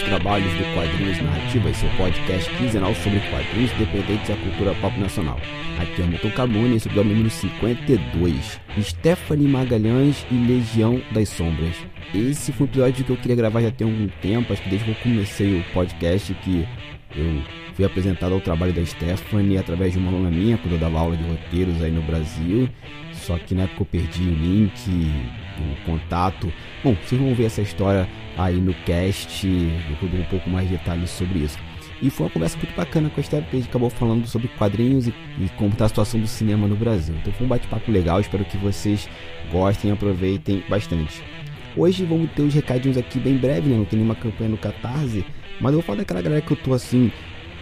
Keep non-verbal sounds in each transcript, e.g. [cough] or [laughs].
os trabalhos do Quadrinhos Narrativas, seu podcast quinzenal sobre quadrinhos independentes da cultura pop nacional. Aqui é o Milton esse episódio número 52. Stephanie Magalhães e Legião das Sombras. Esse foi um episódio que eu queria gravar já tem algum tempo, acho que desde que eu comecei o podcast que eu fui apresentado ao trabalho da Stephanie através de uma aluna minha, quando eu dava aula de roteiros aí no Brasil. Só que na época eu perdi o link, o contato. Bom, vocês vão ver essa história aí no cast, eu dou um pouco mais de detalhes sobre isso. E foi uma conversa muito bacana com a a gente acabou falando sobre quadrinhos e, e como está a situação do cinema no Brasil. Então foi um bate-papo legal, espero que vocês gostem e aproveitem bastante. Hoje vamos ter os recadinhos aqui bem breve, né? Não tem nenhuma campanha no Catarse, mas eu vou falar daquela galera que eu tô assim,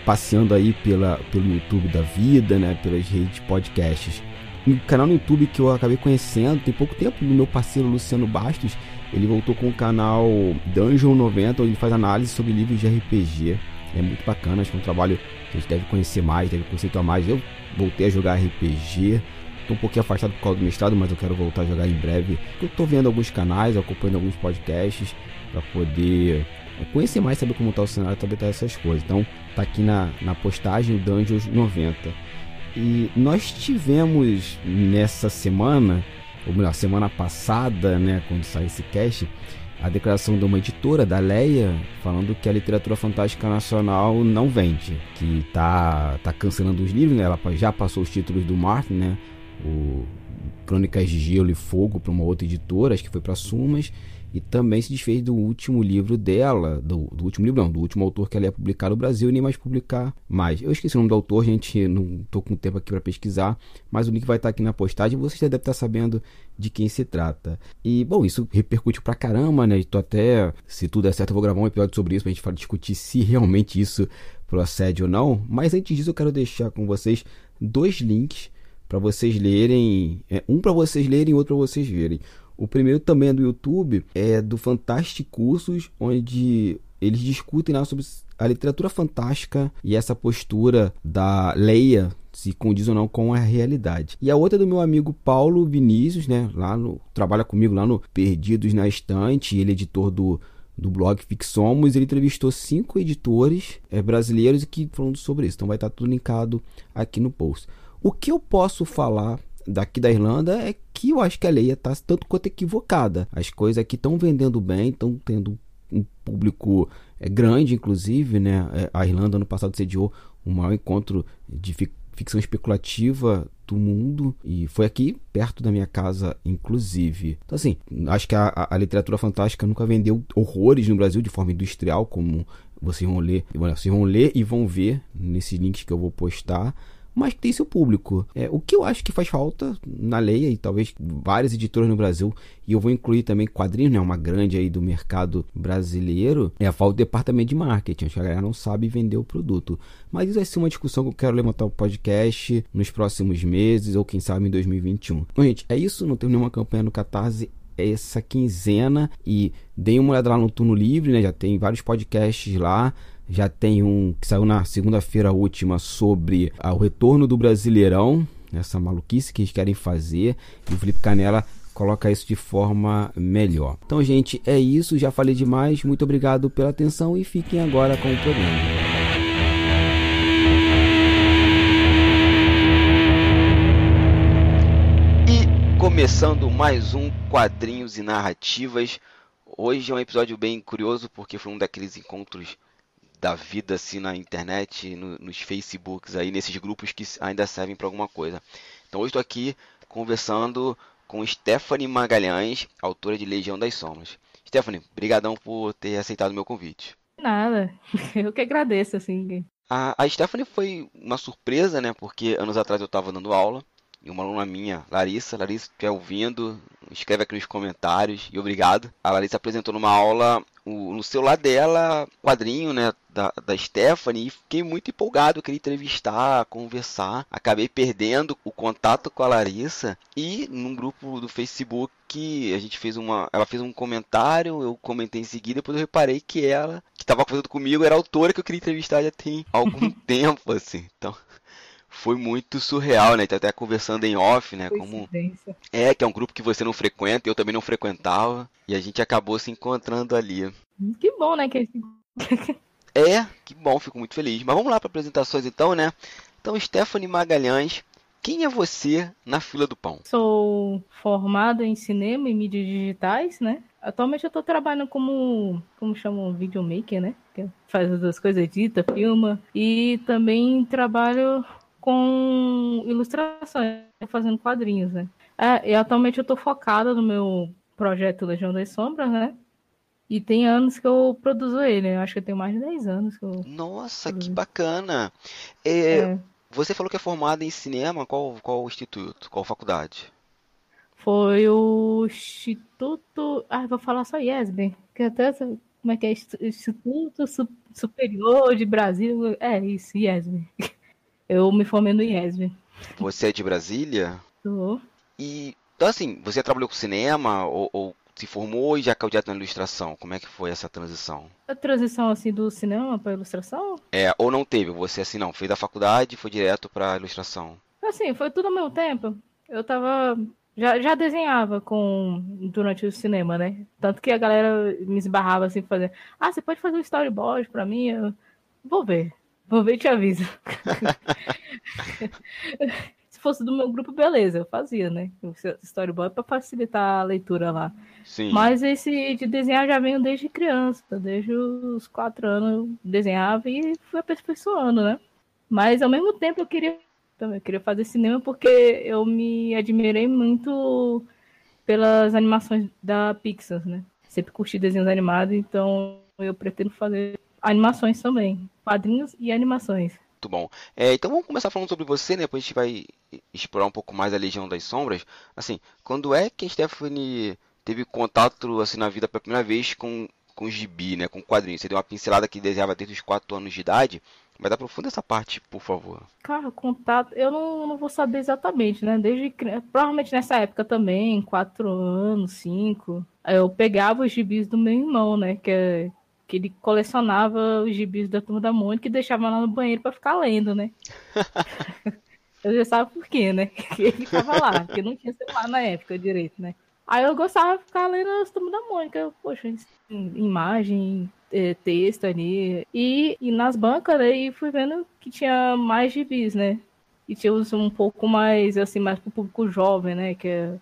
passeando aí pela, pelo YouTube da vida, né? Pelas redes de podcasts um canal no YouTube que eu acabei conhecendo tem pouco tempo, do meu parceiro Luciano Bastos. Ele voltou com o canal Dungeon 90, onde ele faz análise sobre livros de RPG. É muito bacana, acho que é um trabalho que a gente deve conhecer mais, deve conceituar mais. Eu voltei a jogar RPG, estou um pouquinho afastado por causa do mestrado, mas eu quero voltar a jogar em breve. Eu estou vendo alguns canais, acompanhando alguns podcasts para poder conhecer mais, saber como está o cenário, saber essas coisas. Então, tá aqui na, na postagem Dungeons 90. E nós tivemos nessa semana, ou melhor, semana passada, né, quando saiu esse cast, a declaração de uma editora, da Leia, falando que a literatura fantástica nacional não vende, que tá, tá cancelando os livros, né? ela já passou os títulos do Martin, né? O Crônicas de Gelo e Fogo para uma outra editora, acho que foi para Sumas, e também se desfez do último livro dela, do, do, último livro não, do último autor que ela ia publicar no Brasil e nem mais publicar mais. Eu esqueci o nome do autor, gente, não estou com tempo aqui para pesquisar, mas o link vai estar aqui na postagem, você já deve estar sabendo de quem se trata. E, bom, isso repercutiu pra caramba, né? Estou até, se tudo der certo, eu vou gravar um episódio sobre isso pra gente discutir se realmente isso procede ou não. Mas antes disso, eu quero deixar com vocês dois links para vocês lerem, é, um para vocês lerem e outro para vocês verem. O primeiro também é do YouTube, é do Fantastic Cursos, onde eles discutem lá sobre a literatura fantástica e essa postura da Leia se condiz ou não com a realidade. E a outra é do meu amigo Paulo Vinícius, né, lá no trabalha comigo lá no Perdidos na Estante, ele é editor do do blog Fixomos, ele entrevistou cinco editores é, brasileiros que falando sobre isso. Então vai estar tudo linkado aqui no post. O que eu posso falar daqui da Irlanda é que eu acho que a lei está tanto quanto equivocada. As coisas aqui estão vendendo bem, estão tendo um público é, grande, inclusive, né? É, a Irlanda no passado sediou o maior encontro de ficção especulativa do mundo e foi aqui perto da minha casa, inclusive. Então, assim, acho que a, a literatura fantástica nunca vendeu horrores no Brasil de forma industrial, como vocês vão ler, vocês vão ler e vão ver nesses links que eu vou postar mas tem seu público. É, o que eu acho que faz falta na lei, e talvez várias editoras no Brasil, e eu vou incluir também quadrinhos, né, uma grande aí do mercado brasileiro, é a falta do departamento de marketing. Acho que a galera não sabe vender o produto. Mas isso vai ser uma discussão que eu quero levantar o podcast nos próximos meses, ou quem sabe em 2021. Bom, gente, é isso. Não tem nenhuma campanha no Catarse essa quinzena e deem uma olhada lá no Turno Livre, né? Já tem vários podcasts lá. Já tem um que saiu na segunda-feira última sobre ah, o retorno do Brasileirão, essa maluquice que eles querem fazer. E o Felipe Canela coloca isso de forma melhor. Então, gente, é isso. Já falei demais. Muito obrigado pela atenção e fiquem agora com o programa. E começando mais um Quadrinhos e Narrativas. Hoje é um episódio bem curioso porque foi um daqueles encontros da vida assim na internet, no, nos Facebooks aí, nesses grupos que ainda servem para alguma coisa. Então hoje estou aqui conversando com Stephanie Magalhães, autora de Legião das Sombras. Stephanie, brigadão por ter aceitado o meu convite. Nada, [laughs] eu que agradeço, assim. A, a Stephanie foi uma surpresa, né? Porque anos atrás eu estava dando aula e uma aluna minha, Larissa, Larissa, que estiver ouvindo, escreve aqui nos comentários e obrigado. A Larissa apresentou numa aula o, no celular dela, quadrinho, né, da, da Stephanie, e fiquei muito empolgado, queria entrevistar, conversar. Acabei perdendo o contato com a Larissa e num grupo do Facebook que a gente fez uma, ela fez um comentário, eu comentei em seguida, depois eu reparei que ela que estava conversando comigo era a autora que eu queria entrevistar já tem algum [laughs] tempo assim. Então, foi muito surreal, né? Tá até conversando em off, né? Como é que é um grupo que você não frequenta, eu também não frequentava, e a gente acabou se encontrando ali. Que bom, né? Que é, que bom, fico muito feliz. Mas vamos lá para apresentações então, né? Então, Stephanie Magalhães, quem é você na fila do pão? Sou formada em cinema e mídias digitais, né? Atualmente eu tô trabalhando como, como chamam, videomaker, né? Que faz as duas coisas, edita, filma. E também trabalho com ilustrações, fazendo quadrinhos, né? É, e atualmente eu tô focada no meu projeto Legião das Sombras, né? E tem anos que eu produzo ele. Eu acho que tem mais de 10 anos que eu. Nossa, produzo. que bacana! É, é. Você falou que é formada em cinema. Qual, qual instituto? Qual faculdade? Foi o Instituto. Ah, vou falar só IESB. Que até como é que é? Instituto Superior de Brasil. É isso, IESB. Eu me formei no IESB. Você é de Brasília? Tô. E, então assim, você trabalhou com cinema ou, ou se formou e já caiu direto na ilustração? Como é que foi essa transição? A transição, assim, do cinema para ilustração? É, ou não teve? Você, assim, não, fez da faculdade e foi direto para ilustração? Assim, foi tudo ao mesmo tempo. Eu tava já, já desenhava com durante o cinema, né? Tanto que a galera me esbarrava assim fazer. Ah, você pode fazer um storyboard para mim? Eu, Vou ver. Vou ver e te aviso. [laughs] Se fosse do meu grupo, beleza, eu fazia, né? Storyboard para facilitar a leitura lá. Sim. Mas esse de desenhar já venho desde criança, desde os quatro anos eu desenhava e fui aperfeiçoando, né? Mas ao mesmo tempo eu queria também queria fazer cinema porque eu me admirei muito pelas animações da Pixar, né? Sempre curti desenhos animados, então eu pretendo fazer animações também, quadrinhos e animações. Muito bom. É, então vamos começar falando sobre você, né? Depois a gente vai explorar um pouco mais a Legião das Sombras. Assim, quando é que a Stephanie teve contato assim na vida pela primeira vez com com gibi, né? Com quadrinhos. Você deu uma pincelada que desenhava desde os 4 anos de idade. Mas aprofunda essa parte, por favor. Cara, contato, eu não, não vou saber exatamente, né? Desde provavelmente nessa época também, quatro anos, cinco, eu pegava os gibis do meu irmão, né? Que, é, que ele colecionava os gibis da turma da Mônica e deixava lá no banheiro para ficar lendo, né? [laughs] eu já sabia por quê, né? [laughs] Que ele ficava lá, porque não tinha celular na época direito, né? Aí eu gostava de ficar lendo as turmas da Mônica. Poxa, imagem, é, texto ali. E, e nas bancas, aí fui vendo que tinha mais gibis, né? E tinha uns um pouco mais, assim, mais pro público jovem, né? Que é,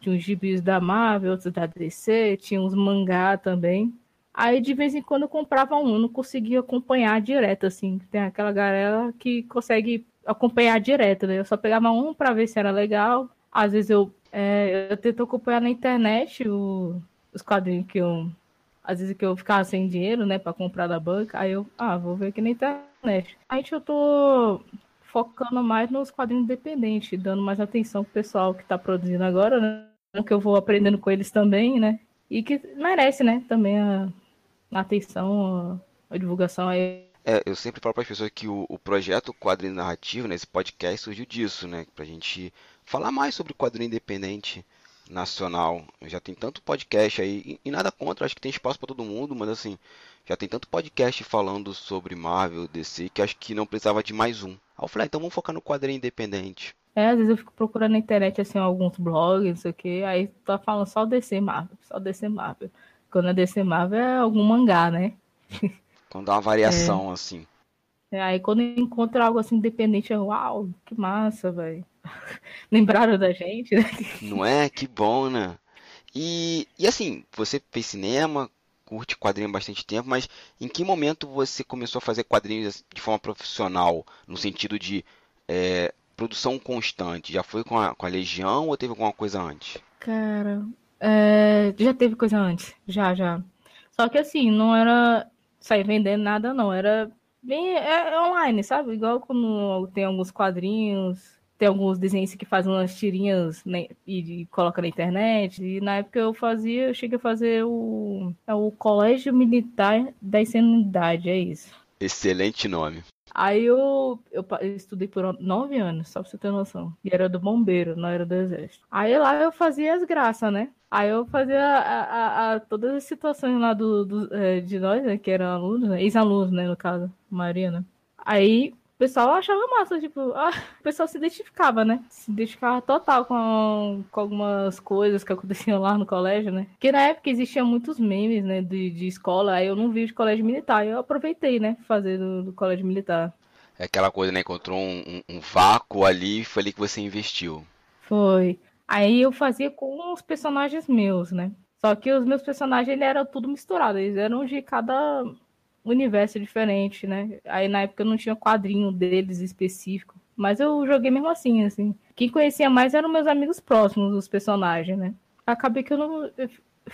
tinha uns gibis da Marvel, outros da DC, tinha uns mangá também. Aí de vez em quando eu comprava um, não conseguia acompanhar direto, assim. Tem aquela galera que consegue acompanhar direto, né? Eu só pegava um para ver se era legal. Às vezes eu, é, eu tento acompanhar na internet o, os quadrinhos que eu às vezes que eu ficava sem dinheiro, né, para comprar da banca, aí eu, ah, vou ver aqui na internet. Aí eu tô focando mais nos quadrinhos independentes, dando mais atenção pro pessoal que tá produzindo agora, né, que eu vou aprendendo com eles também, né, e que merece, né, também a, a atenção, a, a divulgação aí. É, eu sempre falo para as pessoas que o, o projeto Quadrinho Narrativo, né, esse podcast surgiu disso, né, pra gente falar mais sobre quadrinho independente, nacional. Já tem tanto podcast aí, e nada contra, acho que tem espaço para todo mundo, mas assim, já tem tanto podcast falando sobre Marvel, DC, que acho que não precisava de mais um. Aí eu falei, ah, então vamos focar no quadrinho independente. É, às vezes eu fico procurando na internet, assim, alguns blogs, não sei o que, aí tá falando só DC Marvel, só DC Marvel. Quando é DC Marvel é algum mangá, né? Quando dá uma variação, é. assim. É, aí quando eu encontro algo assim independente, eu, uau, que massa, velho. [laughs] Lembraram da gente, né? Não é? Que bom, né? E, e assim, você fez cinema, curte quadrinho há bastante tempo, mas em que momento você começou a fazer quadrinhos de forma profissional, no sentido de é, produção constante? Já foi com a, com a Legião ou teve alguma coisa antes? Cara, é, já teve coisa antes, já, já. Só que assim, não era sair vendendo nada, não. Era bem é, é online, sabe? Igual quando tem alguns quadrinhos tem alguns desenhos que fazem umas tirinhas né, e, e coloca na internet. E na época eu fazia, eu cheguei a fazer o, é o Colégio Militar da Insanidade, é isso. Excelente nome. Aí eu, eu, estudei por nove anos, só pra você ter noção. E era do bombeiro, não era do exército. Aí lá eu fazia as graças, né? Aí eu fazia a, a, a todas as situações lá do, do é, de nós, né, que eram alunos, né, ex-alunos, né, no caso, a maioria, né? Aí pessoal achava massa, tipo, ah, o pessoal se identificava, né? Se identificava total com, com algumas coisas que aconteciam lá no colégio, né? Porque na época existiam muitos memes, né, de, de escola, aí eu não vi de colégio militar, eu aproveitei, né, fazer do, do colégio militar. É aquela coisa, né? Encontrou um, um, um vácuo ali, foi ali que você investiu. Foi. Aí eu fazia com os personagens meus, né? Só que os meus personagens eles eram tudo misturado, eles eram de cada universo diferente, né? Aí na época eu não tinha quadrinho deles específico, mas eu joguei mesmo assim, assim. Quem conhecia mais eram meus amigos próximos, os personagens, né? Acabei que eu não.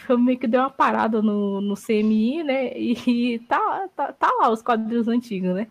Eu meio que dei uma parada no, no CMI, né? E tá, tá, tá lá os quadrinhos antigos, né?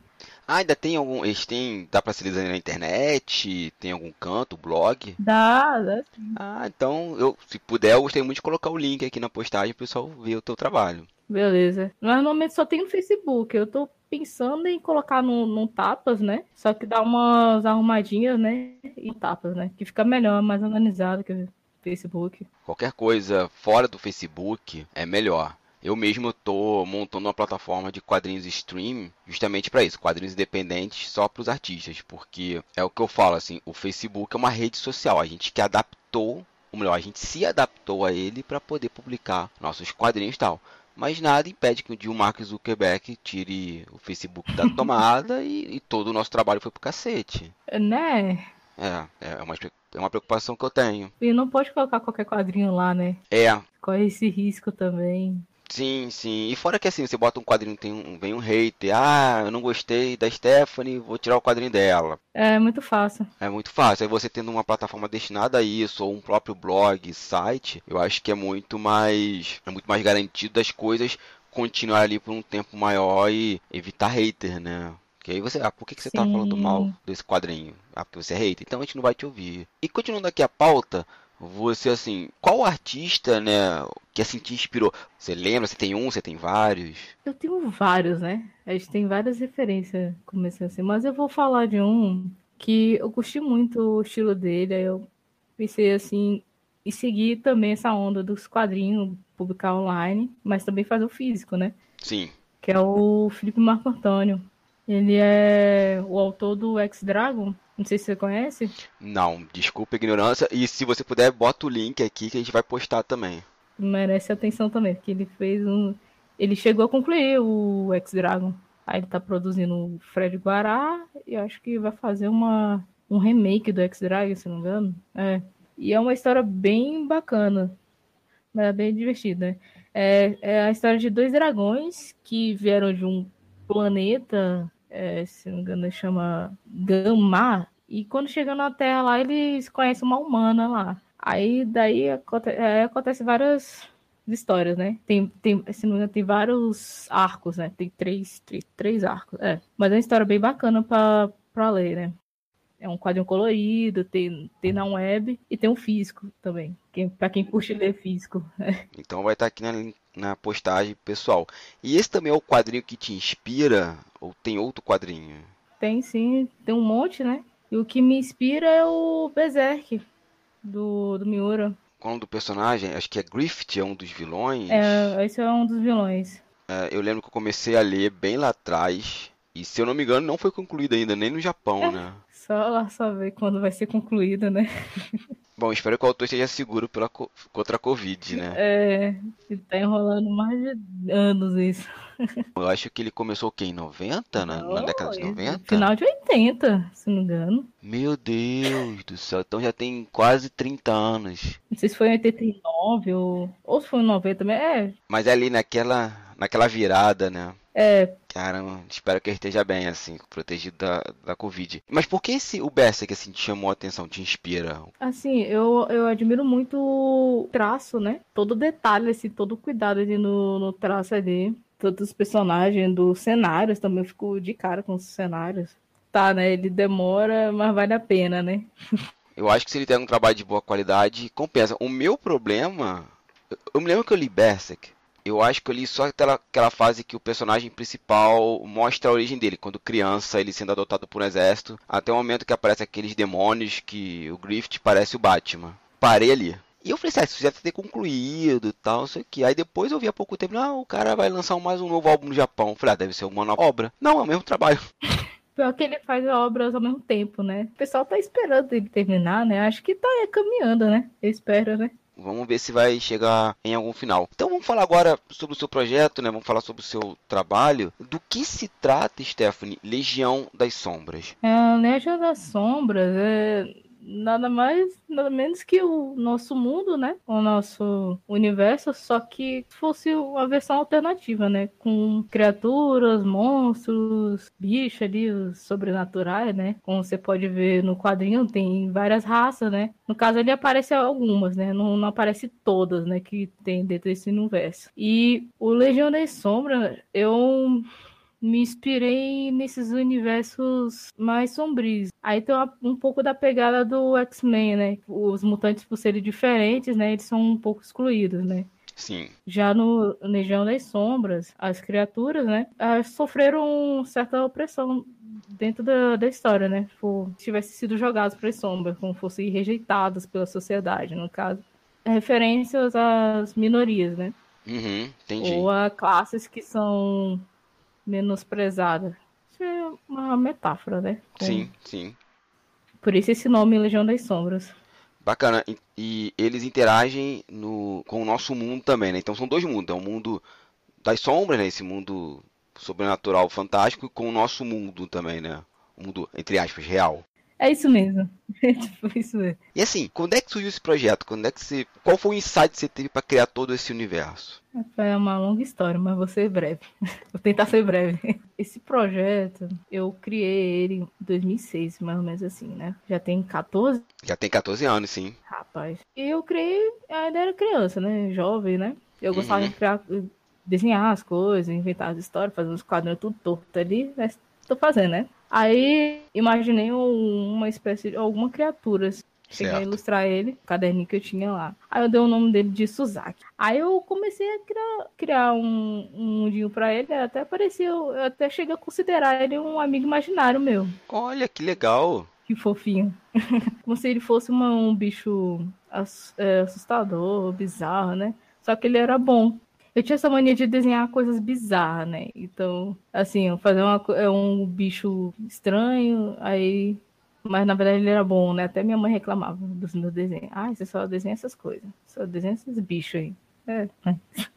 Ah, ainda tem algum. Eles têm. Dá pra se ler na internet? Tem algum canto, blog? Dá, dá sim. Ah, então, eu, se puder, eu gostaria muito de colocar o link aqui na postagem pro pessoal ver o teu trabalho. Beleza. Mas normalmente só tem no Facebook. Eu tô pensando em colocar no, no tapas, né? Só que dá umas arrumadinhas, né? E tapas, né? Que fica melhor, mais organizado que o Facebook. Qualquer coisa fora do Facebook é melhor. Eu mesmo estou montando uma plataforma de quadrinhos stream justamente para isso, quadrinhos independentes só para os artistas, porque é o que eu falo assim, o Facebook é uma rede social, a gente que adaptou, ou melhor, a gente se adaptou a ele para poder publicar nossos quadrinhos e tal. Mas nada impede que um dia o Mark Zuckerberg tire o Facebook da [laughs] tomada e, e todo o nosso trabalho foi pro cacete. Né? É, é uma, é uma preocupação que eu tenho. E não pode colocar qualquer quadrinho lá, né? É, Corre esse risco também. Sim, sim. E fora que assim, você bota um quadrinho, tem um, vem um hater, ah, eu não gostei da Stephanie, vou tirar o quadrinho dela. É muito fácil. É muito fácil. Aí você tendo uma plataforma destinada a isso, ou um próprio blog, site, eu acho que é muito mais. É muito mais garantido das coisas continuar ali por um tempo maior e evitar hater, né? Que aí você, ah, por que, que você tá Sim. falando mal desse quadrinho? Ah, porque você é hater, então a gente não vai te ouvir. E continuando aqui a pauta, você assim, qual artista, né, que assim te inspirou? Você lembra? Você tem um, você tem vários? Eu tenho vários, né? A gente tem várias referências, comecei assim, mas eu vou falar de um que eu curti muito o estilo dele, aí eu pensei assim, e seguir também essa onda dos quadrinhos, publicar online, mas também fazer o físico, né? Sim. Que é o Felipe Marco Antônio. Ele é o autor do X-Dragon, não sei se você conhece. Não, desculpa a ignorância. E se você puder, bota o link aqui que a gente vai postar também. merece atenção também, porque ele fez um. Ele chegou a concluir o X-Dragon. Aí ele tá produzindo o Fred Guará e acho que vai fazer uma, um remake do X-Dragon, se não me engano. É. E é uma história bem bacana. É bem divertida, né? É, é a história de dois dragões que vieram de um planeta, é, se não me engano, chama Gamma. E quando chegam na Terra lá, eles conhecem uma humana lá. Aí daí aconte é, acontece várias histórias, né? Tem, tem, se não me engano, tem vários arcos, né? Tem três, três, três arcos. É. Mas é uma história bem bacana pra, pra ler, né? É um quadrinho colorido, tem, tem na web e tem um físico também. Quem, pra quem curte ler físico. [laughs] Então vai estar aqui na, na postagem pessoal. E esse também é o quadrinho que te inspira? Ou tem outro quadrinho? Tem sim, tem um monte, né? E o que me inspira é o Berserk, do, do Miura. Qual é o nome do personagem? Acho que é Griffith, é um dos vilões. É, esse é um dos vilões. É, eu lembro que eu comecei a ler bem lá atrás. E se eu não me engano, não foi concluído ainda, nem no Japão, É. né? Só lá saber quando vai ser concluído, né? [laughs] Bom, espero que o autor esteja seguro pela, co- contra a Covid, né? É, tá enrolando mais de anos isso. [laughs] Eu acho que ele começou o quê? Em 90? Na, na década de Não, 90? Final de 80, se não me engano. Meu Deus do céu, então já tem quase 30 anos. Não sei se foi em 89 ou, ou se foi em 90 também. É, Mas é ali naquela, naquela virada, né? é, Caramba, espero que ele esteja bem, assim, protegido da, da Covid. Mas por que esse, o Berserk, assim, te chamou a atenção, te inspira? assim, eu, eu admiro muito o traço, né? Todo detalhe, assim, todo o cuidado ali no, no traço ali. Todos os personagens, dos cenários também, eu fico de cara com os cenários. Tá, né? Ele demora, mas vale a pena, né? [laughs] Eu acho que se ele der um trabalho de boa qualidade, compensa. O meu problema. eu- Eu me lembro que eu li Berserk. Eu acho que eu li só aquela, aquela fase que o personagem principal mostra a origem dele, quando criança, ele sendo adotado por um exército, até o momento que aparece aqueles demônios que o Griffith parece o Batman. Parei ali. E eu falei, isso já ter concluído e tal, não sei o que. Aí depois eu vi há pouco tempo, ah, o cara vai lançar mais um novo álbum no Japão. Eu falei, ah, deve ser uma nova obra. Não, é o mesmo trabalho. [laughs] Pior que ele faz obras ao mesmo tempo, né? O pessoal tá esperando ele terminar, né? Acho que tá caminhando, né? Eu espero, né? Vamos ver se vai chegar em algum final. Então vamos falar agora sobre o seu projeto, né? Vamos falar sobre o seu trabalho. Do que se trata, Stephanie, Legião das Sombras? É, Legião das Sombras é nada mais, nada menos que o nosso mundo, né? O nosso universo, só que fosse uma versão alternativa, né? Com criaturas, monstros, bichos ali, os sobrenaturais, né? Como você pode ver no quadrinho, tem várias raças, né? No caso, ele aparece algumas, né? Não, não aparece todas, né? Que tem dentro desse universo. E o Legião das Sombras, eu me inspirei nesses universos mais sombrios. Aí tem um pouco da pegada do X-Men, né? Os mutantes, por serem diferentes, né? Eles são um pouco excluídos, né? Sim. Já no Legião das Sombras, as criaturas, né? Sofreram certa opressão dentro da, da história, né? Por tivessem sido jogados para as sombras, como fossem rejeitados pela sociedade, no caso. Referências às minorias, né? Uhum, entendi. Ou a classes que são menosprezada. Isso é uma metáfora, né? Com... Sim, sim. Por isso esse nome Legião das Sombras. Bacana. E, e, eles interagem no, com o nosso mundo também, né? Então são dois mundos. É o mundo das sombras, né? Esse mundo sobrenatural fantástico, com o nosso mundo também, né? O mundo, entre aspas, real. É isso mesmo. [laughs] Tipo isso mesmo. E assim, quando é que surgiu esse projeto? Quando é que você... Qual foi o insight que você teve para criar todo esse universo? É uma longa história, mas vou ser breve. [laughs] Vou tentar ser breve. Esse projeto, eu criei ele em 2006, mais ou menos assim, né? Já tem 14? Já tem 14 anos, sim. Rapaz. E eu criei, ainda era criança, né? Jovem, né? Eu gostava uhum. de criar, desenhar as coisas, inventar as histórias, fazer uns quadrinhos tudo torto ali, mas tô fazendo, né? Aí imaginei uma espécie de alguma criatura. Assim. Cheguei certo. a ilustrar ele, o caderninho que eu tinha lá. Aí eu dei o nome dele de Suzaki. Aí eu comecei a criar, criar um, um mundinho pra ele, até apareceu, eu até cheguei a considerar ele um amigo imaginário meu. Olha, que legal. Que fofinho. [laughs] Como se ele fosse uma, um bicho é, assustador, bizarro, né? Só que ele era bom. Eu tinha essa mania de desenhar coisas bizarras, né? Então, assim, fazer uma, é um bicho estranho, aí. Mas na verdade ele era bom, né? Até minha mãe reclamava dos meus desenhos. Ah, você só desenha essas coisas. Só desenha esses bichos aí. É. [laughs]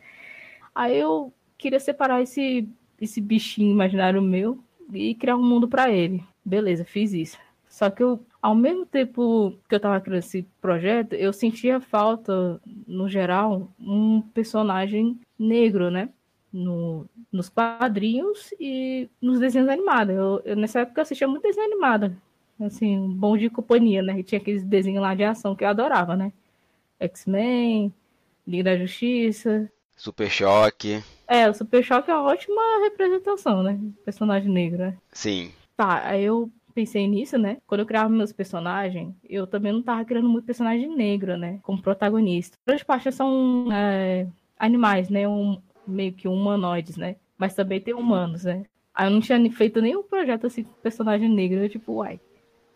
Aí eu queria separar esse, esse bichinho imaginário meu e criar um mundo para ele. Beleza, fiz isso. Só que eu, ao mesmo tempo que eu tava criando esse projeto, eu sentia falta, no geral, um personagem negro, né? No, nos quadrinhos e nos desenhos animados. Eu, eu, nessa época eu assistia muito desenho animado. Assim, um bom de companhia, né? E tinha aqueles desenhos lá de ação que eu adorava, né? X-Men, Liga da Justiça. Super Choque. É, o Super Choque é uma ótima representação, né? Personagem negro, né? Sim. Tá, aí eu pensei nisso, né? Quando eu criava meus personagens, eu também não tava criando muito personagem negro, né? Como protagonista. Grande parte são é, animais, né? Um, meio que humanoides, né? Mas também tem humanos, né? Aí eu não tinha feito nenhum projeto assim com personagem negro. Eu, tipo, uai,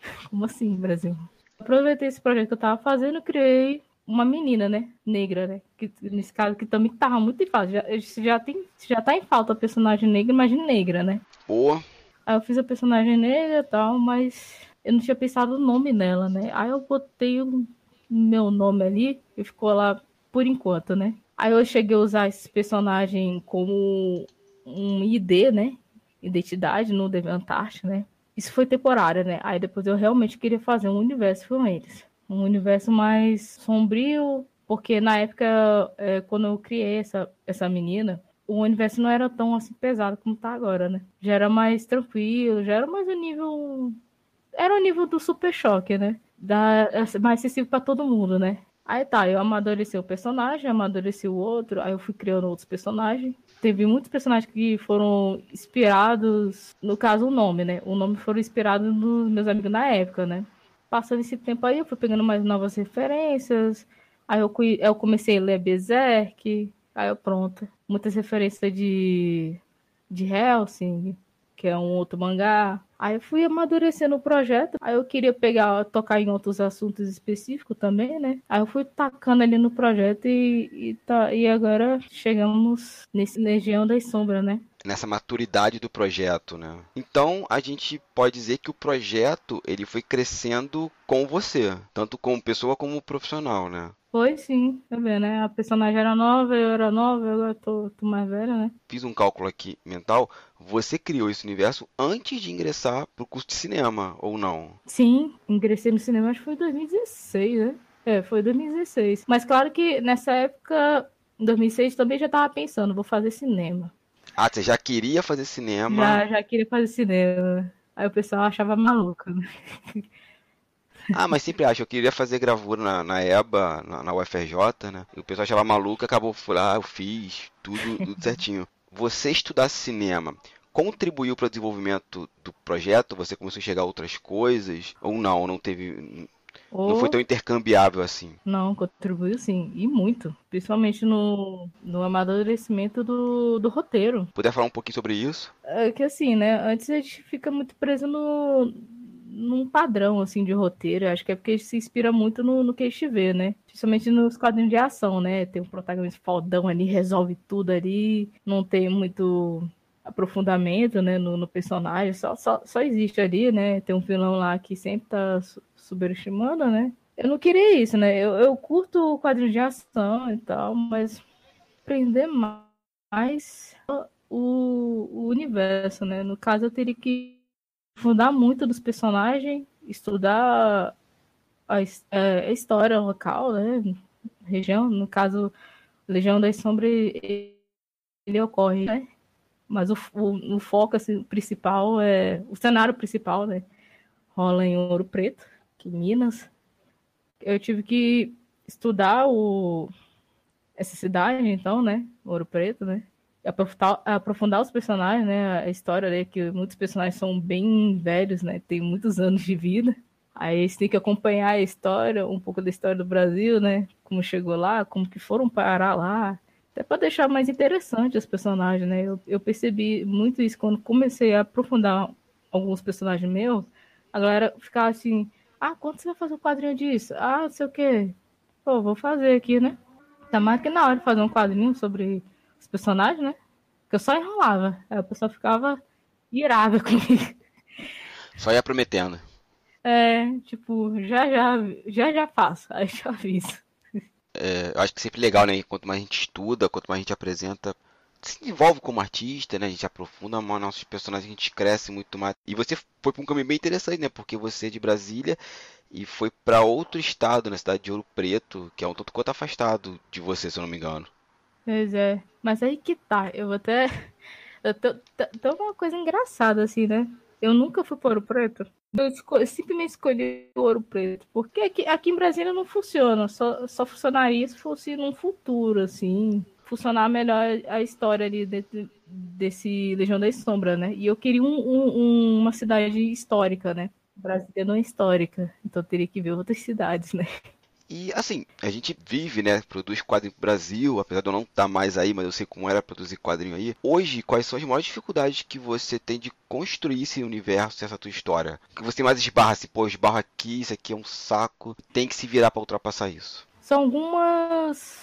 [laughs] como assim, Brasil? Aproveitei esse projeto que eu tava fazendo, criei uma menina, né? Negra, né? Que, nesse caso, que também tava muito em falta. Já, já, tem, já tá em falta personagem negra, imagina negra, né? Boa. Aí eu fiz a personagem negra e tal, mas eu não tinha pensado o nome nela, né? Aí eu botei o meu nome ali e ficou lá por enquanto, né? Aí eu cheguei a usar esse personagem como um ID, né? Identidade no Devantart, né? Isso foi temporário, né? Aí depois eu realmente queria fazer um universo com eles. Um universo mais sombrio, porque na época, é, quando eu criei essa, essa menina, o universo não era tão assim pesado como tá agora, né? Já era mais tranquilo, já era mais o nível. Era o nível do super choque, né? Da, mais acessível para todo mundo, né? Aí tá, eu amadureci o personagem, amadureci o outro, aí eu fui criando outros personagens. Teve muitos personagens que foram inspirados, no caso o nome, né? O nome foram inspirados nos meus amigos na época, né? Passando esse tempo aí, eu fui pegando mais novas referências. Aí eu, eu comecei a ler Berserk, Aí eu pronto. Muitas referências de, de Helsing, que é um outro mangá. Aí eu fui amadurecendo o projeto. Aí eu queria pegar, tocar em outros assuntos específicos também, né? Aí eu fui tacando ali no projeto e, e, tá, e agora chegamos nesse Legião das Sombras, né? nessa maturidade do projeto, né? Então a gente pode dizer que o projeto ele foi crescendo com você, tanto como pessoa como profissional, né? Foi sim, tá vendo, né? A personagem era nova, eu era nova, agora tô, tô mais velha, né? Fiz um cálculo aqui mental. Você criou esse universo antes de ingressar pro curso de cinema, ou não? Sim, ingressei no cinema acho que foi em 2016, né? É, foi 2016. Mas claro que nessa época, em 2006, também já tava pensando, vou fazer cinema. Ah, você já queria fazer cinema? Já, já queria fazer cinema. Aí o pessoal achava maluca. Né? [laughs] Ah, mas sempre acho, eu queria fazer gravura na, na EBA, na, na, UFRJ, né? E o pessoal achava maluco, acabou, ah, eu fiz tudo, tudo [laughs] certinho. Você estudar cinema contribuiu para o desenvolvimento do projeto? Você começou a enxergar outras coisas? Ou não? Não teve. Não foi tão intercambiável assim? Não, contribuiu sim, e muito. Principalmente no, no amadurecimento do, do roteiro. Puder falar um pouquinho sobre isso? É que assim, né? Antes a gente fica muito preso no, num padrão assim de roteiro. Acho que é porque se inspira muito no, no que a gente vê, né? Principalmente nos quadrinhos de ação, né? Tem um protagonista faldão ali, resolve tudo ali, não tem muito aprofundamento né, no, no personagem, só, só, só existe ali, né? Tem um vilão lá que sempre tá superestimando, né? Eu não queria isso, né? Eu, eu curto o quadrinho de ação e tal, mas aprender mais o, o universo, né? No caso, eu teria que fundar muito dos personagens, estudar a, é, a, história local, né? Região, no caso, Legião das Sombras, ele ocorre, né? mas o, o, o foco assim, principal é o cenário principal, né? Rola em Ouro Preto, que Minas. Eu tive que estudar o essa cidade, então, né? Ouro Preto, né? Aprofundar, aprofundar os personagens, né? A história, né? Que muitos personagens são bem velhos, né? Tem muitos anos de vida. Aí você tem que acompanhar a história, um pouco da história do Brasil, né? Como chegou lá, como que foram parar lá, até para deixar mais interessante os personagens, né? Eu, eu percebi muito isso quando comecei a aprofundar alguns personagens meus. A galera ficava assim: ah, quando você vai fazer um quadrinho disso? Ah, não sei o quê. Pô, vou fazer aqui, né? Tá mais que na hora fazer um quadrinho sobre os personagens, né? Que eu só enrolava. Aí a pessoa ficava irada [laughs] comigo. Só ia prometendo. É, tipo, já já, já já faço. Aí já aviso é, eu acho que é sempre legal, né? Quanto mais a gente estuda, quanto mais a gente apresenta, se envolve como artista, né? A gente aprofunda mais nossos personagens, a gente cresce muito mais. E você foi para um caminho bem interessante, né? Porque você é de Brasília e foi para outro estado, na cidade de Ouro Preto, que é um tanto quanto afastado de você, se eu não me engano. Pois é. Mas aí que tá, eu vou até. [laughs] Eu tô, tô uma coisa engraçada, assim, né? Eu nunca fui para Ouro Preto. Eu, simplesmente escolhi o ouro preto, porque aqui, aqui em Brasília não funciona, só, só funcionaria se fosse num futuro, assim, funcionar melhor a história ali de, desse Legião da Sombra, né? E eu queria um, um, uma cidade histórica, né? Brasília não é histórica, então teria que ver outras [laughs] cidades, né? E assim, a gente vive, né? Produz quadrinho no Brasil, apesar de eu não estar mais aí, mas eu sei como era produzir quadrinho aí. Hoje, quais são as maiores dificuldades que você tem de construir esse universo, essa tua história? Que você mais esbarra, assim, pô, esbarra aqui, isso aqui é um saco, tem que se virar para ultrapassar isso. São algumas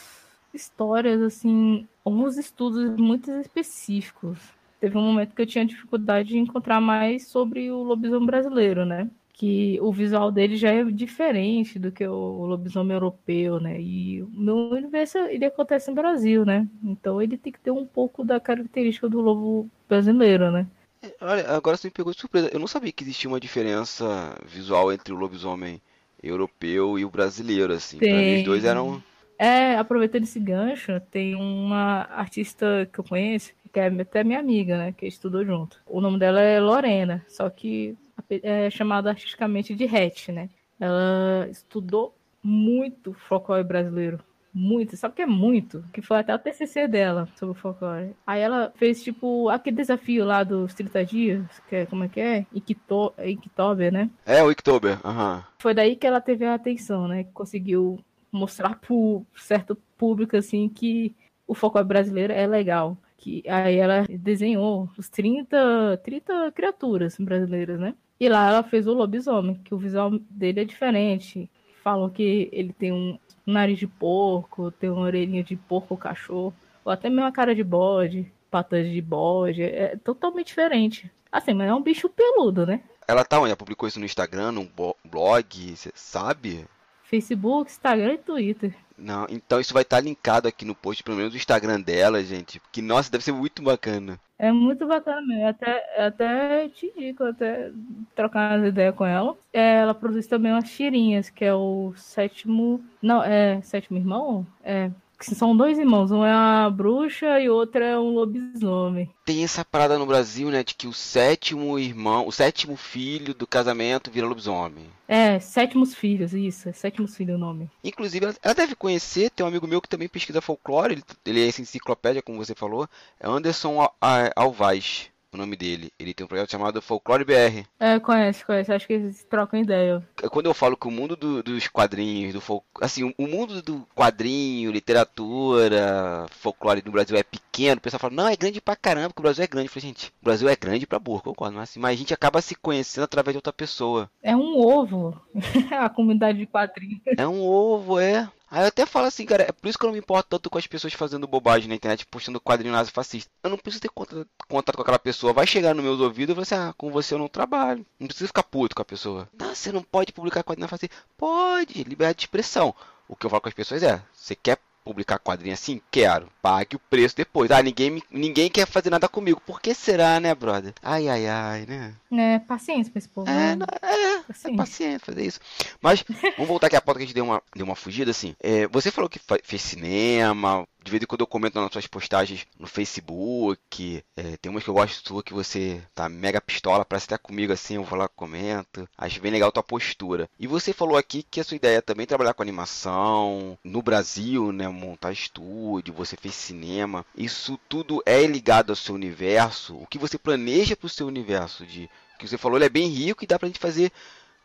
histórias, assim, alguns estudos muito específicos. Teve um momento que eu tinha dificuldade de encontrar mais sobre o lobisomem brasileiro, né? Que o visual dele já é diferente do que o lobisomem europeu, né? E o meu universo ele acontece no Brasil, né? Então ele tem que ter um pouco da característica do lobo brasileiro, né? É, olha, agora você me pegou de surpresa. Eu não sabia que existia uma diferença visual entre o lobisomem europeu e o brasileiro, assim. Tem... Pra mim, os dois eram. É, aproveitando esse gancho, tem uma artista que eu conheço, que é até minha amiga, né? Que estudou junto. O nome dela é Lorena, só que é chamada artisticamente de Hatch, né? Ela estudou muito folclore brasileiro. Muito, sabe o que é muito? Que foi até o TCC dela sobre folclore. Aí ela fez, tipo, aquele desafio lá dos 30 dias, que é, como é que é? Inkto Inktober, né? É, o Inktober, aham. Uhum. Foi daí que ela teve a atenção, né? Conseguiu mostrar pro certo público, assim, que o folclore brasileiro é legal. Que aí ela desenhou os 30, 30 criaturas brasileiras, né? E lá ela fez o lobisomem, que o visual dele é diferente. Falam que ele tem um nariz de porco, tem uma orelhinha de porco cachorro, ou até mesmo a cara de bode. patas de bode, é totalmente diferente. Assim, mas é um bicho peludo, né? Ela tá onde? Ela publicou isso no Instagram, num blog, você sabe? Facebook, Instagram e Twitter. Não, então isso vai estar linkado aqui no post, pelo menos o Instagram dela, gente. Que nossa, deve ser muito bacana. É muito bacana mesmo. Até, até te digo, até trocar umas ideias com ela. É, ela produz também umas tirinhas, que é o sétimo. Não, é sétimo irmão? É são dois irmãos, um é a bruxa e o outro é um lobisomem. Tem essa parada no Brasil, né, de que o sétimo irmão, o sétimo filho do casamento vira lobisomem. É, sétimos filhos, isso, é sétimos filhos o nome. Inclusive, ela deve conhecer, tem um amigo meu que também pesquisa folclore, ele, ele é essa enciclopédia, como você falou, é Anderson Alvaz o nome dele. Ele tem um projeto chamado Folklore BR. É, conhece, conhece. Acho que eles trocam ideia. Quando eu falo que o mundo do, dos quadrinhos, do folk... assim, o mundo do quadrinho, literatura, folclore no Brasil é pequeno, o pessoal fala, não, é grande pra caramba, porque o Brasil é grande. Eu falei, gente, o Brasil é grande pra burro, concordo, mas, assim, mas a gente acaba se conhecendo através de outra pessoa. É um ovo, [laughs] a comunidade de quadrinhos. É um ovo, é. Aí eu até falo assim, cara, é por isso que eu não me importo tanto com as pessoas fazendo bobagem na internet, postando quadrinho nazi fascista. Eu não preciso ter contato, contato com aquela pessoa. Vai chegar nos meus ouvidos e vai assim, ah, com você eu não trabalho. Não precisa ficar puto com a pessoa. Não, você não pode publicar quadrinho fascista. Pode, liberdade de expressão. O que eu falo com as pessoas é, você quer publicar quadrinho assim? Quero. Pague o preço depois. Ah, ninguém, ninguém quer fazer nada comigo. Por que será, né, brother? Ai, ai, ai, né? É, paciência pra esse povo. É, né? é, paciência. é paciência fazer isso. Mas, vamos voltar aqui a pauta que a gente deu uma, deu uma fugida, assim. É, você falou que fez cinema, de vez em quando eu comento nas suas postagens no Facebook. É, tem umas que eu gosto sua que você tá mega pistola, parece até comigo assim, eu vou lá comento. Acho bem legal a tua postura. E você falou aqui que a sua ideia é também trabalhar com animação no Brasil, né? Montar estúdio, você fez cinema. Isso tudo é ligado ao seu universo. O que você planeja para o seu universo de que você falou, ele é bem rico e dá pra gente fazer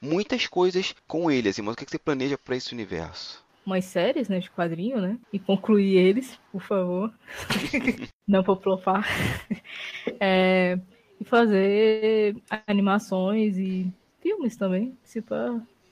muitas coisas com ele, assim, mas o que você planeja para esse universo? Umas séries, né, de quadrinho, né? E concluir eles, por favor. [laughs] Não vou flopar. É, e fazer animações e filmes também, tipo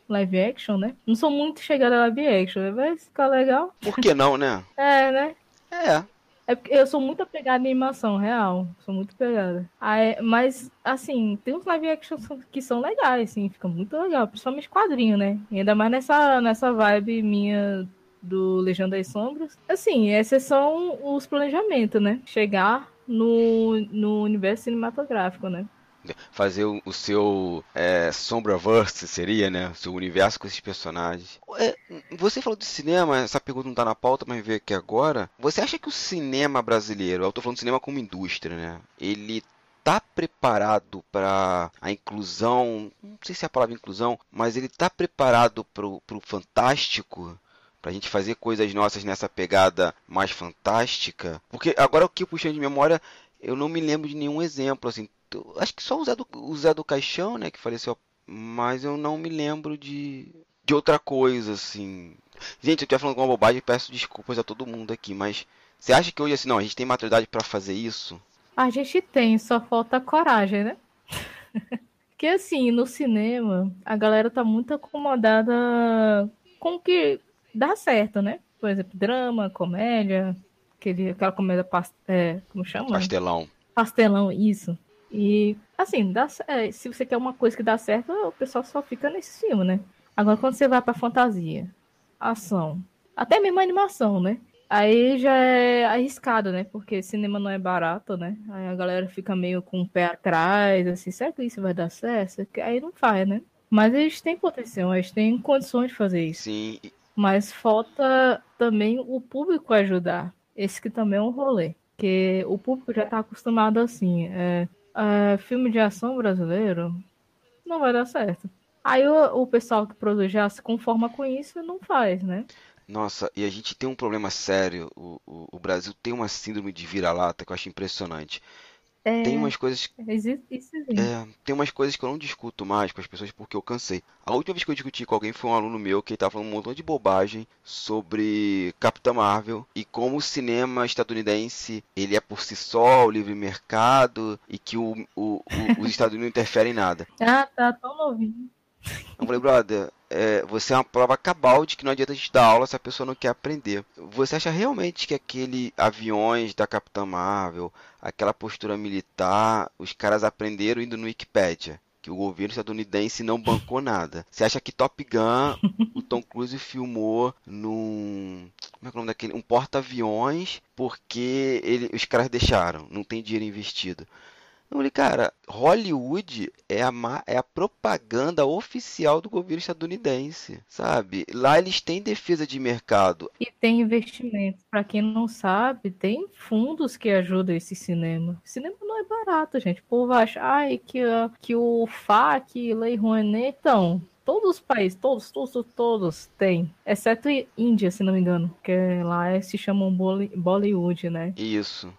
live action, né? Não sou muito chegada a live action, né? vai ficar legal. Por que não, né? É, né? É. É porque eu sou muito apegada à animação real. Sou muito pegada. Aí, mas, assim, tem uns live actions que são legais, assim, fica muito legal. Principalmente quadrinho, né? E ainda mais nessa, nessa vibe minha do Legião das Sombras. Assim, esses são os planejamentos, né? Chegar no, no universo cinematográfico, né? Fazer o, o seu é, Sombraverse, seria, né? O seu universo com esses personagens. É, você falou de cinema, essa pergunta não tá na pauta, mas veio aqui agora. Você acha que o cinema brasileiro, eu tô falando de cinema como indústria, né? Ele tá preparado para a inclusão, não sei se é a palavra inclusão, mas ele tá preparado pro, pro fantástico? Pra gente fazer coisas nossas nessa pegada mais fantástica? Porque agora o que puxei de memória, eu não me lembro de nenhum exemplo, assim, Acho que só o Zé do, o Zé do Caixão, né, que faleceu. Mas eu não me lembro de, de outra coisa, assim. Gente, eu estiver falando com uma bobagem, peço desculpas a todo mundo aqui, mas você acha que hoje, assim, não, a gente tem maturidade para fazer isso? A gente tem, só falta coragem, né? [laughs] Porque, assim, no cinema, a galera tá muito acomodada com o que dá certo, né? Por exemplo, drama, comédia, aquele, aquela comédia, é, como chama? Pastelão. Pastelão, isso. E, assim, dá, é, se você quer uma coisa que dá certo, o pessoal só fica nesse filme, né? Agora, quando você vai pra fantasia, ação, até mesmo animação, né? Aí já é arriscado, né? Porque cinema não é barato, né? Aí a galera fica meio com o pé atrás, assim, será que isso vai dar certo? Aí não faz, né? Mas eles têm potencial, eles têm condições de fazer isso. Sim. Mas falta também o público ajudar. Esse que também é um rolê. Porque o público já tá acostumado assim. É, é, filme de ação brasileiro, não vai dar certo. Aí o, o pessoal que produz já se conforma com isso e não faz, né? Nossa, e a gente tem um problema sério. O, o, o Brasil tem uma síndrome de vira-lata que eu acho impressionante. É, tem umas coisas. Existe, isso é, tem umas coisas que eu não discuto mais com as pessoas porque eu cansei. A última vez que eu discuti com alguém foi um aluno meu que estava falando um montão de bobagem sobre Capitã Marvel e como o cinema estadunidense ele é por si só o livre mercado e que o, o, o os [laughs] Estados Unidos não interferem em nada. Ah, tá tão novinho. Eu falei, brother, é, você é uma prova cabal de que não adianta a gente dar aula se a pessoa não quer aprender. Você acha realmente que aquele aviões da Capitã Marvel, aquela postura militar, os caras aprenderam indo no Wikipedia? que o governo estadunidense não bancou nada. Você acha que Top Gun, o Tom Cruise filmou num. Como é é o nome daquele? Um porta-aviões, porque ele, os caras deixaram, não tem dinheiro investido. Eu falei, cara, Hollywood é a, é a propaganda oficial do governo estadunidense, sabe? Lá eles têm defesa de mercado. E tem investimentos. Para quem não sabe, tem fundos que ajudam esse cinema. cinema não é barato, gente. O povo acha, ai, que, que o FAC, Lei Rouanet, então, todos os países, todos, todos, todos têm, exceto Índia, se não me engano, que lá se chamam Bollywood, né? Isso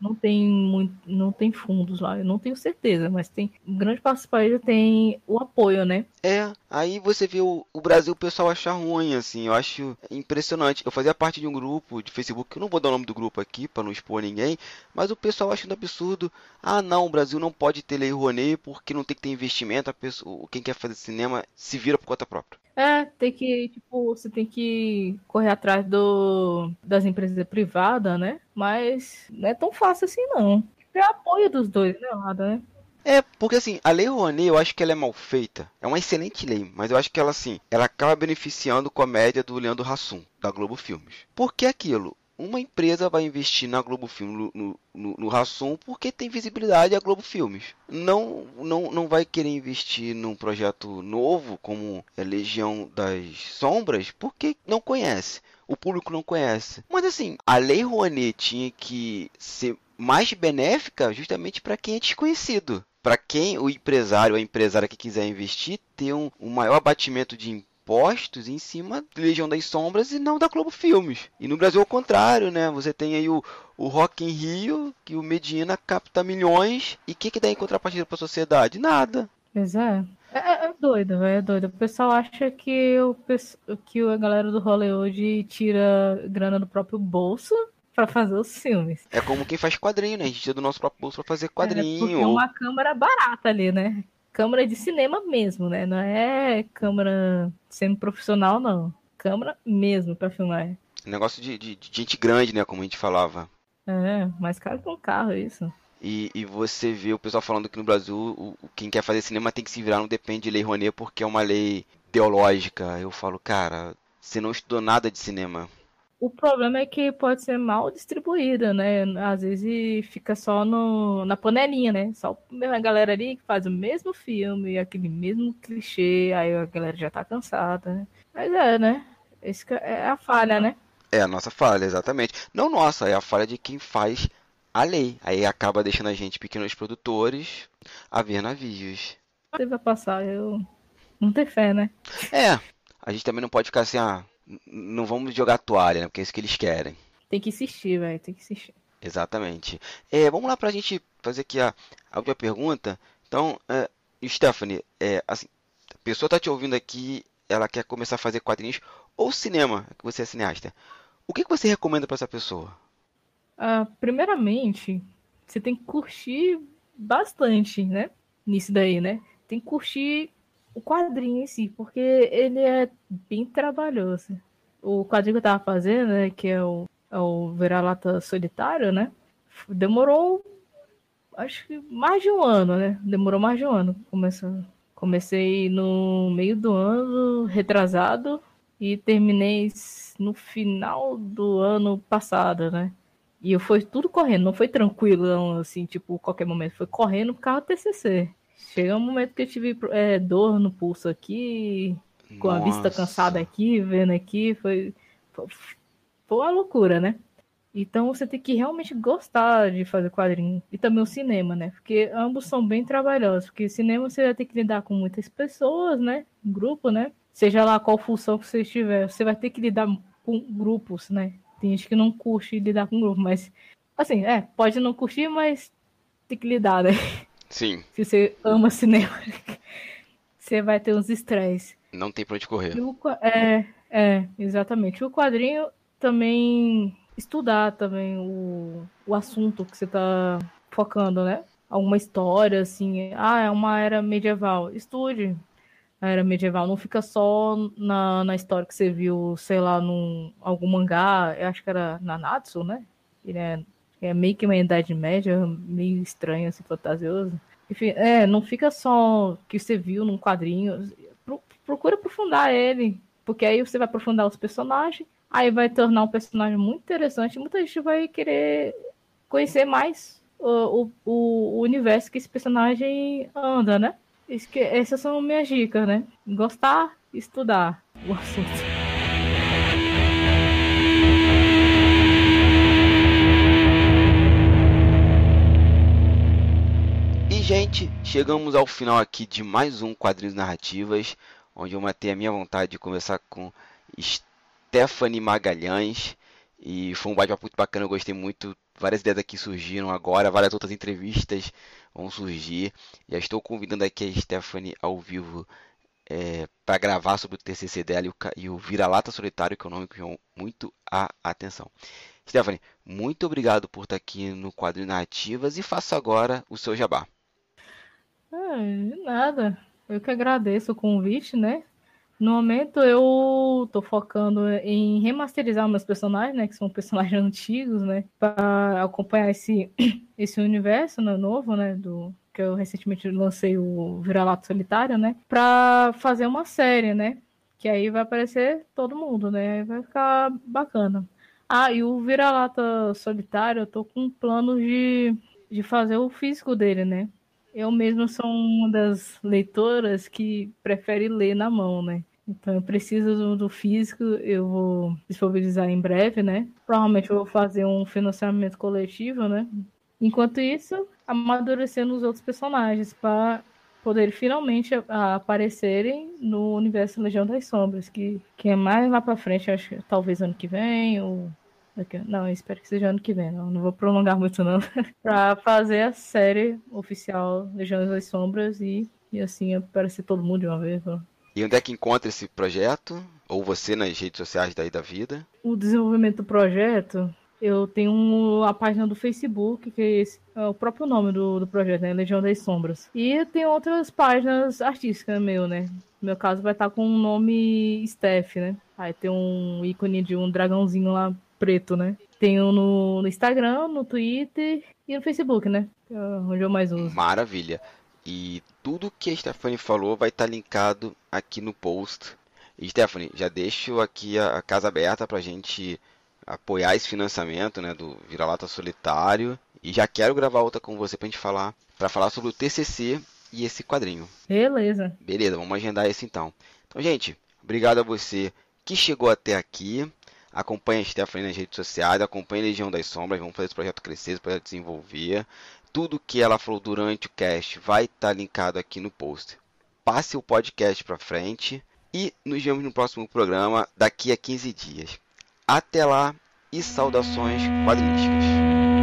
não tem muito, não tem fundos lá, eu não tenho certeza, mas tem grande parte dos países tem o apoio, né? É, aí você vê o, o Brasil o pessoal achar ruim, assim, eu acho impressionante. Eu fazia parte de um grupo de Facebook, eu não vou dar o nome do grupo aqui para não expor ninguém, mas o pessoal achando absurdo. Ah, não, o Brasil não pode ter lei Rouanet porque não tem que ter investimento, a pessoa, quem quer fazer cinema se vira por conta própria. É, tem que, tipo, você tem que correr atrás do, das empresas privadas, né? Mas não é tão fácil assim, não. Tem apoio dos dois, né, lado, né? É, porque assim, a Lei Rouanet eu acho que ela é mal feita. É uma excelente lei, mas eu acho que ela assim, ela acaba beneficiando comédia do Leandro Hassum, da Globo Filmes. Por que aquilo? Uma empresa vai investir na Globo Filmes no, no, no Rassum porque tem visibilidade a Globo Filmes. Não, não, não vai querer investir num projeto novo como a Legião das Sombras porque não conhece. O público não conhece. Mas assim, a Lei Rouanet tinha que ser mais benéfica justamente para quem é desconhecido. Para quem o empresário ou a empresária que quiser investir ter um, um maior abatimento de postos em cima de Legião das Sombras e não da Globo Filmes. E no Brasil é o contrário, né? Você tem aí o, o Rock in Rio, que o Medina capta milhões, e o que, que dá em contrapartida para a sociedade? Nada. Pois é. É, é, é doido, é doido. O pessoal acha que, o, que a galera do Hollywood tira grana do próprio bolso para fazer os filmes. É como quem faz quadrinho, né? A gente tira do nosso próprio bolso para fazer quadrinho. É porque é uma câmera barata ali, né? Câmera de cinema mesmo, né? Não é câmera semi-profissional, não. Câmera mesmo para filmar. Negócio de, de, de, gente grande, né? Como a gente falava. É, mais caro que um carro, isso. E, e você vê o pessoal falando que no Brasil o, quem quer fazer cinema tem que se virar, não depende de lei Rouanet porque é uma lei teológica. Eu falo, cara, você não estudou nada de cinema. O problema é que pode ser mal distribuída, né? Às vezes fica só no, na panelinha, né? Só a galera ali que faz o mesmo filme, aquele mesmo clichê, aí a galera já tá cansada, né? Mas é, né? Esse é a falha, né? É a nossa falha, exatamente. Não nossa, é a falha de quem faz a lei. Aí acaba deixando a gente, pequenos produtores, a ver navios. Você vai passar, eu não tenho fé, né? É, a gente também não pode ficar assim, ah, não vamos jogar toalha, né? Porque é isso que eles querem. Tem que insistir, velho. Tem que insistir. Exatamente. É, vamos lá pra gente fazer aqui a, a última pergunta. Então, é, Stephanie, é, assim, a pessoa tá te ouvindo aqui, ela quer começar a fazer quadrinhos ou cinema, que você é cineasta. O que, que você recomenda para essa pessoa? Ah, primeiramente, você tem que curtir bastante, né? Nisso daí, né? Tem que curtir o quadrinho em si, porque ele é bem trabalhoso. O quadrinho que eu tava fazendo, né, que é o, é o Vira-Lata Solitário, né? Demorou, acho que mais de um ano, né? Demorou mais de um ano. Começou, comecei no meio do ano, retrasado, e terminei no final do ano passado, né? E eu foi tudo correndo, não foi tranquilo, assim, tipo, qualquer momento. Foi correndo por causa do TCC. Chega um momento que eu tive é, dor no pulso aqui, com Nossa. a vista cansada aqui, vendo aqui, foi, foi, foi uma loucura, né? Então você tem que realmente gostar de fazer quadrinho. E também o cinema, né? Porque ambos são bem trabalhosos. Porque cinema você vai ter que lidar com muitas pessoas, né? Um grupo, né? Seja lá qual função que você estiver, você vai ter que lidar com grupos, né? Tem gente que não curte lidar com grupo, mas assim, é, pode não curtir, mas tem que lidar, né? [laughs] Sim. Se você ama cinema, [laughs] você vai ter uns estresses. Não tem pra onde correr. O, é, é, exatamente. O quadrinho também estudar também o, o assunto que você tá focando, né? Alguma história, assim. Ah, é uma era medieval. Estude. a era medieval. Não fica só na, na história que você viu, sei lá, num algum mangá, eu acho que era Nanatsu, né? Ele é, é meio que uma idade média, meio estranho, assim, fantasioso. Enfim, é, não fica só que você viu num quadrinho. Procura aprofundar ele, porque aí você vai aprofundar os personagens, aí vai tornar um personagem muito interessante. Muita gente vai querer conhecer mais o, o, o universo que esse personagem anda, né? Essas são minhas dicas, né? Gostar, estudar o assunto. Gente, chegamos ao final aqui de mais um Quadrinhos Narrativas, onde eu matei a minha vontade de conversar com Stephanie Magalhães. E foi um bate-papo muito bacana, eu gostei muito. Várias ideias aqui surgiram agora, várias outras entrevistas vão surgir. Já estou convidando aqui a Stephanie ao vivo é, para gravar sobre o TCC dela e o, Vira-Lata Solitário, que é o nome que chamou muito a atenção. Stephanie, muito obrigado por estar aqui no Quadrinho Narrativas e faça agora o seu jabá. De nada. Eu que agradeço o convite, né? No momento eu tô focando em remasterizar meus personagens, né, que são [laughs] personagens antigos, né, para acompanhar esse [clears throat] esse universo né, novo, né, do que eu recentemente lancei o Vira-Lata Solitário, né, para fazer uma série, né, que aí vai aparecer todo mundo, né, vai ficar bacana. Ah, e o Vira-Lata Solitário, eu tô com planos de, de fazer o físico dele, né, eu mesmo sou uma das leitoras que prefere ler na mão, né? Então eu preciso do, do, físico, eu vou disponibilizar em breve, né? Provavelmente eu vou fazer um financiamento coletivo, né? Enquanto isso, amadurecendo os outros personagens para poder finalmente aparecerem no universo Legião das Sombras, que, que é mais lá para frente, acho que talvez ano que vem ou não, espero que seja ano que vem. Não, não vou prolongar muito, não. [laughs] pra fazer a série oficial Legiões das Sombras e, e assim aparecer todo mundo de uma vez. E onde é que encontra esse projeto? Ou você nas redes sociais daí da vida? O desenvolvimento do projeto, eu tenho a página do Facebook, que é, esse, é o próprio nome do, do projeto, né? Legião das Sombras. E tem outras páginas artísticas meu, né? No meu caso vai estar com o nome Steph, né? Aí tem um ícone de um dragãozinho lá preto, né? Tenho no, no Instagram, no Twitter e no Facebook, né? É onde eu mais uso. Maravilha. E tudo que a Stephanie falou vai estar linkado aqui no post. E Stephanie, já deixo aqui a, casa aberta para a gente apoiar esse financiamento né, do Vira-Lata Solitário. E já quero gravar outra com você para gente falar, para falar sobre o TCC e esse quadrinho. Beleza. Beleza, vamos agendar esse então. Então, gente, obrigado a você que chegou até aqui. Acompanhe a Stephanie nas redes sociais, acompanhe a Legião das Sombras, vamos fazer esse projeto crescer, esse projeto desenvolver. Tudo que ela falou durante o cast vai estar tá linkado aqui no post. Passe o podcast para frente e nos vemos no próximo programa daqui a 15 dias. Até lá e saudações quadrinísticas.